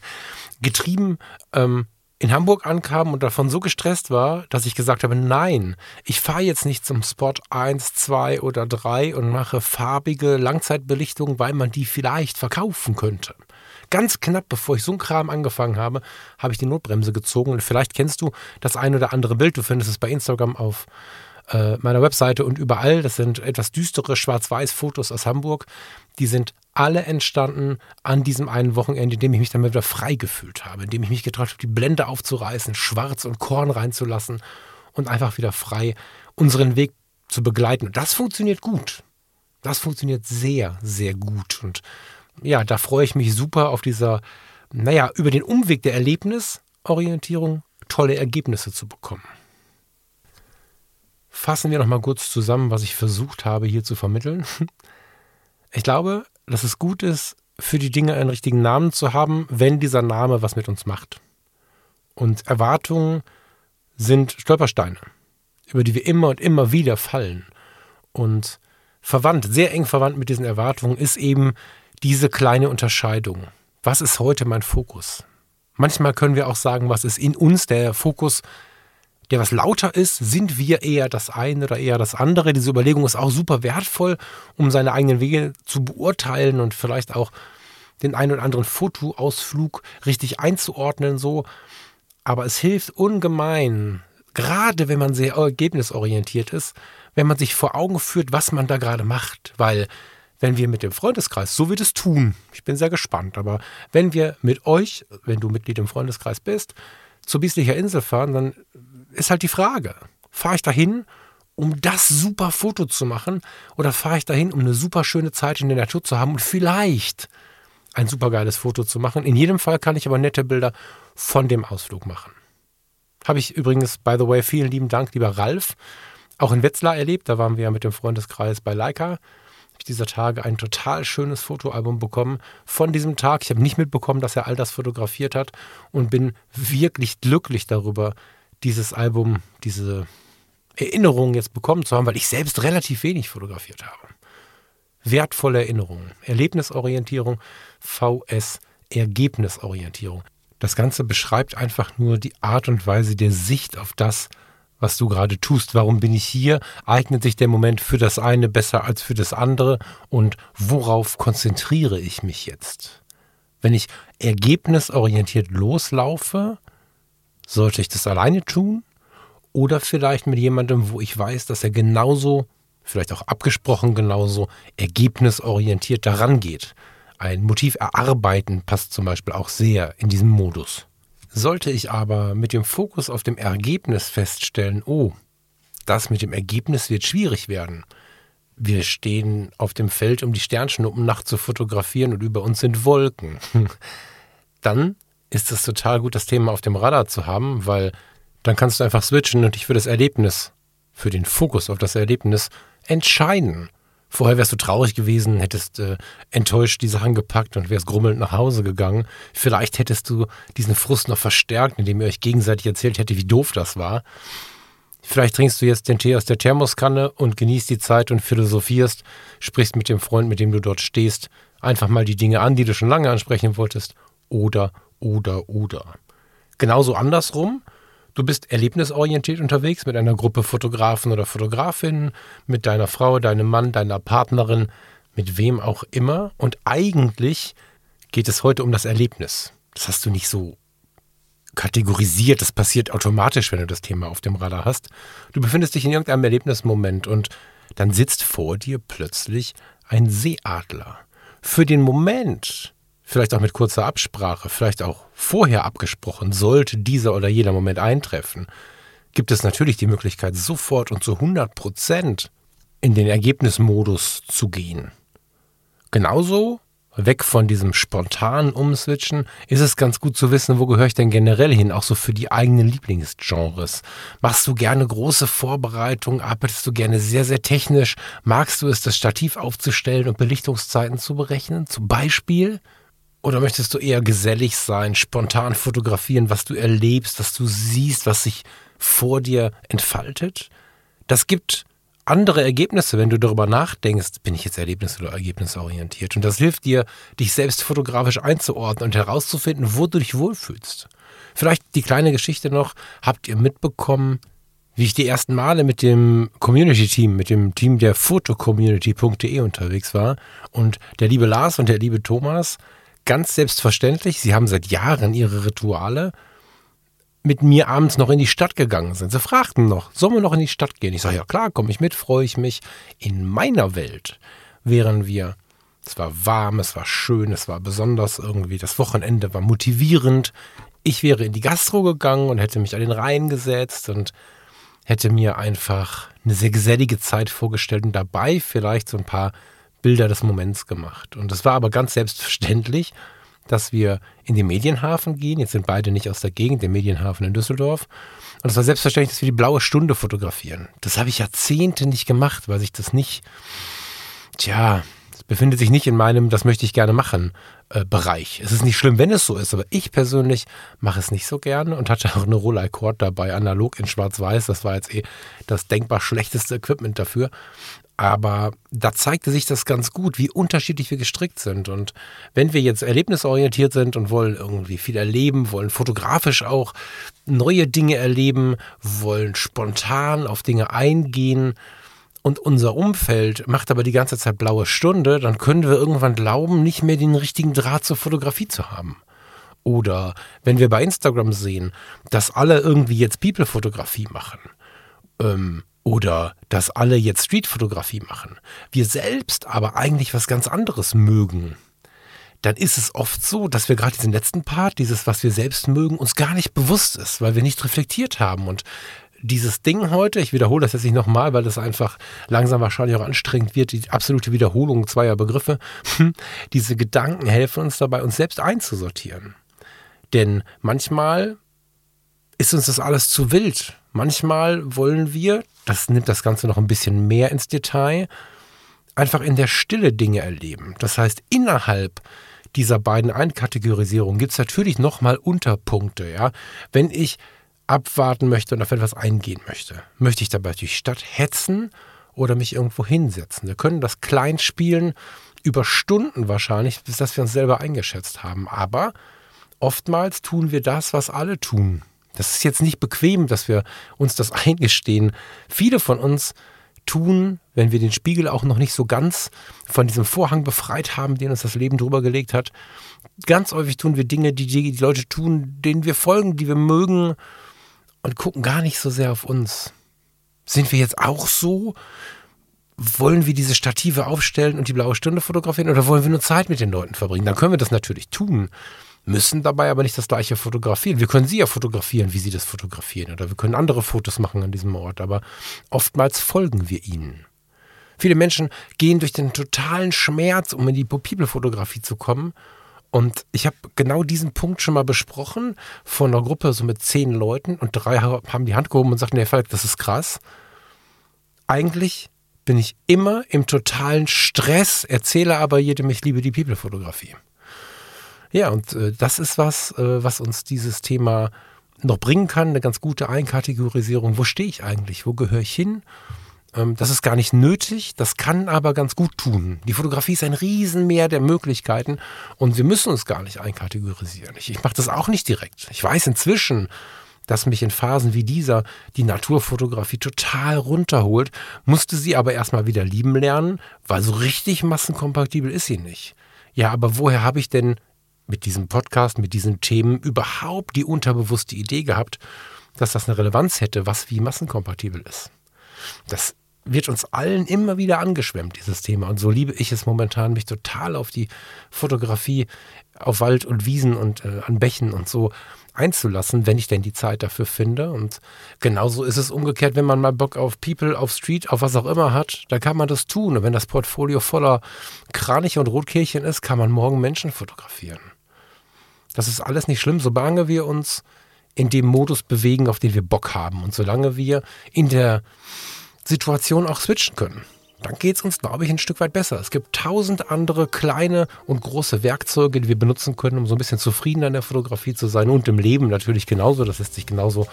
getrieben ähm, in Hamburg ankam und davon so gestresst war, dass ich gesagt habe, nein, ich fahre jetzt nicht zum Spot 1, 2 oder 3 und mache farbige Langzeitbelichtung, weil man die vielleicht verkaufen könnte ganz knapp, bevor ich so einen Kram angefangen habe, habe ich die Notbremse gezogen. Und vielleicht kennst du das ein oder andere Bild. Du findest es bei Instagram auf äh, meiner Webseite und überall. Das sind etwas düstere Schwarz-Weiß-Fotos aus Hamburg. Die sind alle entstanden an diesem einen Wochenende, in dem ich mich dann wieder frei gefühlt habe, in dem ich mich getraut habe, die Blende aufzureißen, Schwarz und Korn reinzulassen und einfach wieder frei unseren Weg zu begleiten. Und das funktioniert gut. Das funktioniert sehr, sehr gut. Und ja, da freue ich mich super auf dieser, naja, über den Umweg der Erlebnisorientierung tolle Ergebnisse zu bekommen. Fassen wir nochmal kurz zusammen, was ich versucht habe hier zu vermitteln. Ich glaube, dass es gut ist, für die Dinge einen richtigen Namen zu haben, wenn dieser Name was mit uns macht. Und Erwartungen sind Stolpersteine, über die wir immer und immer wieder fallen. Und verwandt, sehr eng verwandt mit diesen Erwartungen ist eben diese kleine Unterscheidung. Was ist heute mein Fokus? Manchmal können wir auch sagen, was ist in uns der Fokus, der was lauter ist? Sind wir eher das eine oder eher das andere? Diese Überlegung ist auch super wertvoll, um seine eigenen Wege zu beurteilen und vielleicht auch den einen oder anderen Fotoausflug richtig einzuordnen, so. Aber es hilft ungemein, gerade wenn man sehr ergebnisorientiert ist, wenn man sich vor Augen führt, was man da gerade macht, weil wenn wir mit dem Freundeskreis, so wird es tun, ich bin sehr gespannt, aber wenn wir mit euch, wenn du Mitglied im Freundeskreis bist, zur Bieslicher Insel fahren, dann ist halt die Frage, fahre ich dahin, um das super Foto zu machen oder fahre ich dahin, um eine super schöne Zeit in der Natur zu haben und vielleicht ein super geiles Foto zu machen. In jedem Fall kann ich aber nette Bilder von dem Ausflug machen. Habe ich übrigens, by the way, vielen lieben Dank, lieber Ralf, auch in Wetzlar erlebt. Da waren wir ja mit dem Freundeskreis bei Leica ich dieser Tage ein total schönes Fotoalbum bekommen von diesem Tag. Ich habe nicht mitbekommen, dass er all das fotografiert hat und bin wirklich glücklich darüber, dieses Album, diese Erinnerungen jetzt bekommen zu haben, weil ich selbst relativ wenig fotografiert habe. wertvolle Erinnerungen. Erlebnisorientierung, VS, Ergebnisorientierung. Das Ganze beschreibt einfach nur die Art und Weise der Sicht auf das, was du gerade tust. Warum bin ich hier? Eignet sich der Moment für das eine besser als für das andere? Und worauf konzentriere ich mich jetzt? Wenn ich ergebnisorientiert loslaufe, sollte ich das alleine tun? Oder vielleicht mit jemandem, wo ich weiß, dass er genauso, vielleicht auch abgesprochen genauso, ergebnisorientiert daran geht. Ein Motiv erarbeiten passt zum Beispiel auch sehr in diesem Modus. Sollte ich aber mit dem Fokus auf dem Ergebnis feststellen, oh, das mit dem Ergebnis wird schwierig werden. Wir stehen auf dem Feld, um die Sternschnuppennacht zu fotografieren und über uns sind Wolken. Dann ist es total gut, das Thema auf dem Radar zu haben, weil dann kannst du einfach switchen und dich für das Erlebnis, für den Fokus auf das Erlebnis entscheiden. Vorher wärst du traurig gewesen, hättest äh, enttäuscht die Sachen gepackt und wärst grummelnd nach Hause gegangen. Vielleicht hättest du diesen Frust noch verstärkt, indem ihr euch gegenseitig erzählt hättet, wie doof das war. Vielleicht trinkst du jetzt den Tee aus der Thermoskanne und genießt die Zeit und philosophierst, sprichst mit dem Freund, mit dem du dort stehst, einfach mal die Dinge an, die du schon lange ansprechen wolltest. Oder, oder, oder. Genauso andersrum Du bist erlebnisorientiert unterwegs mit einer Gruppe Fotografen oder Fotografinnen, mit deiner Frau, deinem Mann, deiner Partnerin, mit wem auch immer. Und eigentlich geht es heute um das Erlebnis. Das hast du nicht so kategorisiert. Das passiert automatisch, wenn du das Thema auf dem Radar hast. Du befindest dich in irgendeinem Erlebnismoment und dann sitzt vor dir plötzlich ein Seeadler. Für den Moment vielleicht auch mit kurzer Absprache, vielleicht auch vorher abgesprochen, sollte dieser oder jeder Moment eintreffen, gibt es natürlich die Möglichkeit, sofort und zu 100 Prozent in den Ergebnismodus zu gehen. Genauso weg von diesem spontanen Umswitchen, ist es ganz gut zu wissen, wo gehöre ich denn generell hin, auch so für die eigenen Lieblingsgenres. Machst du gerne große Vorbereitungen, arbeitest du gerne sehr, sehr technisch, magst du es, das Stativ aufzustellen und Belichtungszeiten zu berechnen, zum Beispiel? Oder möchtest du eher gesellig sein, spontan fotografieren, was du erlebst, was du siehst, was sich vor dir entfaltet? Das gibt andere Ergebnisse, wenn du darüber nachdenkst, bin ich jetzt erlebnis- oder ergebnisorientiert. Und das hilft dir, dich selbst fotografisch einzuordnen und herauszufinden, wo du dich wohlfühlst. Vielleicht die kleine Geschichte noch, habt ihr mitbekommen, wie ich die ersten Male mit dem Community-Team, mit dem Team der Fotocommunity.de unterwegs war und der liebe Lars und der liebe Thomas ganz selbstverständlich, sie haben seit Jahren ihre Rituale, mit mir abends noch in die Stadt gegangen sind. Sie fragten noch, sollen wir noch in die Stadt gehen? Ich sage, ja klar, komme ich mit, freue ich mich. In meiner Welt wären wir, es war warm, es war schön, es war besonders irgendwie, das Wochenende war motivierend. Ich wäre in die Gastro gegangen und hätte mich an den Rhein gesetzt und hätte mir einfach eine sehr gesellige Zeit vorgestellt und dabei vielleicht so ein paar Bilder des Moments gemacht. Und es war aber ganz selbstverständlich, dass wir in den Medienhafen gehen. Jetzt sind beide nicht aus der Gegend, der Medienhafen in Düsseldorf. Und es war selbstverständlich, dass wir die blaue Stunde fotografieren. Das habe ich Jahrzehnte nicht gemacht, weil sich das nicht, tja, es befindet sich nicht in meinem, das möchte ich gerne machen, äh, Bereich. Es ist nicht schlimm, wenn es so ist, aber ich persönlich mache es nicht so gerne und hatte auch eine Rolleicord dabei, analog in schwarz-weiß. Das war jetzt eh das denkbar schlechteste Equipment dafür. Aber da zeigte sich das ganz gut, wie unterschiedlich wir gestrickt sind. Und wenn wir jetzt erlebnisorientiert sind und wollen irgendwie viel erleben, wollen fotografisch auch neue Dinge erleben, wollen spontan auf Dinge eingehen und unser Umfeld macht aber die ganze Zeit blaue Stunde, dann können wir irgendwann glauben, nicht mehr den richtigen Draht zur Fotografie zu haben. Oder wenn wir bei Instagram sehen, dass alle irgendwie jetzt People-Fotografie machen. Ähm, oder dass alle jetzt Streetfotografie machen, wir selbst aber eigentlich was ganz anderes mögen, dann ist es oft so, dass wir gerade diesen letzten Part, dieses, was wir selbst mögen, uns gar nicht bewusst ist, weil wir nicht reflektiert haben. Und dieses Ding heute, ich wiederhole das jetzt nicht nochmal, weil das einfach langsam wahrscheinlich auch anstrengend wird, die absolute Wiederholung zweier Begriffe, diese Gedanken helfen uns dabei, uns selbst einzusortieren. Denn manchmal ist uns das alles zu wild. Manchmal wollen wir, das nimmt das Ganze noch ein bisschen mehr ins Detail, einfach in der Stille Dinge erleben. Das heißt, innerhalb dieser beiden Einkategorisierungen gibt es natürlich nochmal Unterpunkte. Ja? Wenn ich abwarten möchte und auf etwas eingehen möchte, möchte ich dabei durch Stadt hetzen oder mich irgendwo hinsetzen. Wir können das klein spielen, über Stunden wahrscheinlich, bis dass wir uns selber eingeschätzt haben. Aber oftmals tun wir das, was alle tun. Das ist jetzt nicht bequem, dass wir uns das eingestehen. Viele von uns tun, wenn wir den Spiegel auch noch nicht so ganz von diesem Vorhang befreit haben, den uns das Leben drüber gelegt hat. Ganz häufig tun wir Dinge, die die Leute tun, denen wir folgen, die wir mögen und gucken gar nicht so sehr auf uns. Sind wir jetzt auch so? Wollen wir diese Stative aufstellen und die blaue Stunde fotografieren oder wollen wir nur Zeit mit den Leuten verbringen? Dann können wir das natürlich tun müssen dabei aber nicht das gleiche fotografieren. Wir können sie ja fotografieren, wie sie das fotografieren. Oder wir können andere Fotos machen an diesem Ort, aber oftmals folgen wir ihnen. Viele Menschen gehen durch den totalen Schmerz, um in die People-Fotografie zu kommen. Und ich habe genau diesen Punkt schon mal besprochen von einer Gruppe so mit zehn Leuten und drei haben die Hand gehoben und sagten, nee, Falk, das ist krass. Eigentlich bin ich immer im totalen Stress, erzähle aber jedem, ich liebe die People-Fotografie. Ja, und äh, das ist was, äh, was uns dieses Thema noch bringen kann, eine ganz gute Einkategorisierung. Wo stehe ich eigentlich? Wo gehöre ich hin? Ähm, das ist gar nicht nötig, das kann aber ganz gut tun. Die Fotografie ist ein Riesenmeer der Möglichkeiten und wir müssen uns gar nicht einkategorisieren. Ich, ich mache das auch nicht direkt. Ich weiß inzwischen, dass mich in Phasen wie dieser die Naturfotografie total runterholt, musste sie aber erstmal wieder lieben lernen, weil so richtig massenkompatibel ist sie nicht. Ja, aber woher habe ich denn mit diesem Podcast, mit diesen Themen überhaupt die unterbewusste Idee gehabt, dass das eine Relevanz hätte, was wie massenkompatibel ist. Das wird uns allen immer wieder angeschwemmt, dieses Thema. Und so liebe ich es momentan, mich total auf die Fotografie auf Wald und Wiesen und äh, an Bächen und so einzulassen, wenn ich denn die Zeit dafür finde. Und genauso ist es umgekehrt, wenn man mal Bock auf People, auf Street, auf was auch immer hat, dann kann man das tun. Und wenn das Portfolio voller Kraniche und Rotkehlchen ist, kann man morgen Menschen fotografieren. Das ist alles nicht schlimm, solange wir uns in dem Modus bewegen, auf den wir Bock haben und solange wir in der Situation auch switchen können. Dann geht es uns, glaube ich, ein Stück weit besser. Es gibt tausend andere kleine und große Werkzeuge, die wir benutzen können, um so ein bisschen zufriedener in der Fotografie zu sein und im Leben natürlich genauso. Das lässt sich genauso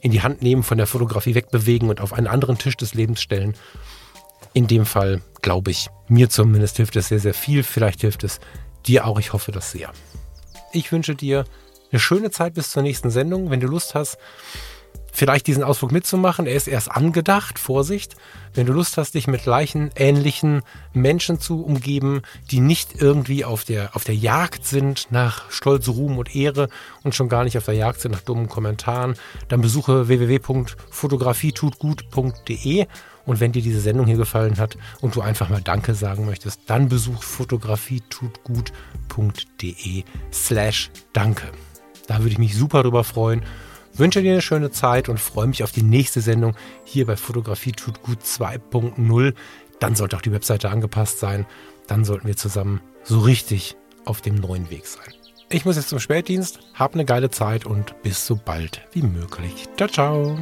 in die Hand nehmen, von der Fotografie wegbewegen und auf einen anderen Tisch des Lebens stellen. In dem Fall, glaube ich, mir zumindest hilft es sehr, sehr viel. Vielleicht hilft es dir auch. Ich hoffe das sehr. Ich wünsche dir eine schöne Zeit bis zur nächsten Sendung. Wenn du Lust hast, vielleicht diesen Ausflug mitzumachen, er ist erst angedacht, Vorsicht. Wenn du Lust hast, dich mit gleichen, ähnlichen Menschen zu umgeben, die nicht irgendwie auf der, auf der Jagd sind nach Stolz, Ruhm und Ehre und schon gar nicht auf der Jagd sind nach dummen Kommentaren, dann besuche www.fotografietutgut.de und wenn dir diese Sendung hier gefallen hat und du einfach mal Danke sagen möchtest, dann besuch fotografietutgut.de slash Danke. Da würde ich mich super drüber freuen. Wünsche dir eine schöne Zeit und freue mich auf die nächste Sendung hier bei Fotografie tut gut 2.0. Dann sollte auch die Webseite angepasst sein. Dann sollten wir zusammen so richtig auf dem neuen Weg sein. Ich muss jetzt zum Spätdienst, hab eine geile Zeit und bis so bald wie möglich. Ciao, ciao.